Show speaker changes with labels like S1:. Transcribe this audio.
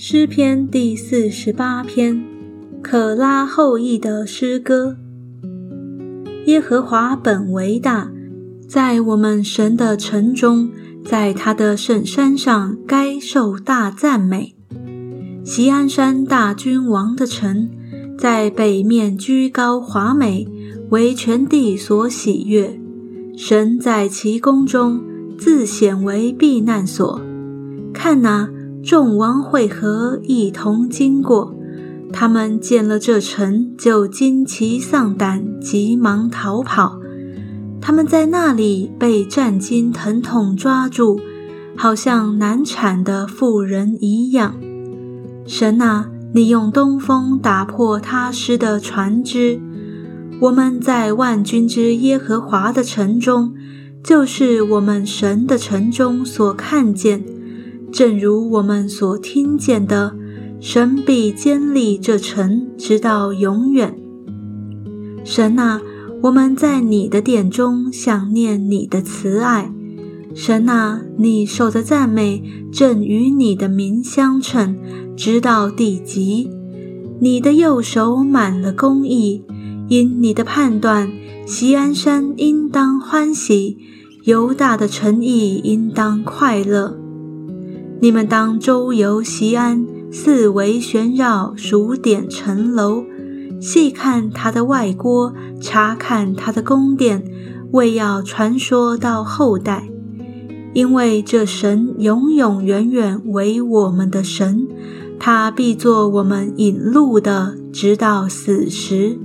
S1: 诗篇第四十八篇，可拉后裔的诗歌。耶和华本为大，在我们神的城中，在他的圣山上，该受大赞美。锡安山大君王的城，在北面居高华美，为全地所喜悦。神在其宫中自显为避难所。看哪，众王会合，一同经过。他们见了这城，就惊奇丧胆，急忙逃跑。他们在那里被战金疼痛抓住，好像难产的妇人一样。神啊，你用东风打破他施的船只。我们在万军之耶和华的城中，就是我们神的城中所看见，正如我们所听见的，神必坚立这城，直到永远。神啊，我们在你的殿中想念你的慈爱。神啊，你受的赞美正与你的名相称，直到地极。你的右手满了公义，因你的判断，锡安山应当欢喜，犹大的诚意应当快乐。你们当周游西安，四围旋绕，数点城楼，细看他的外郭，查看他的宫殿，为要传说到后代。因为这神永永远远为我们的神，他必做我们引路的，直到死时。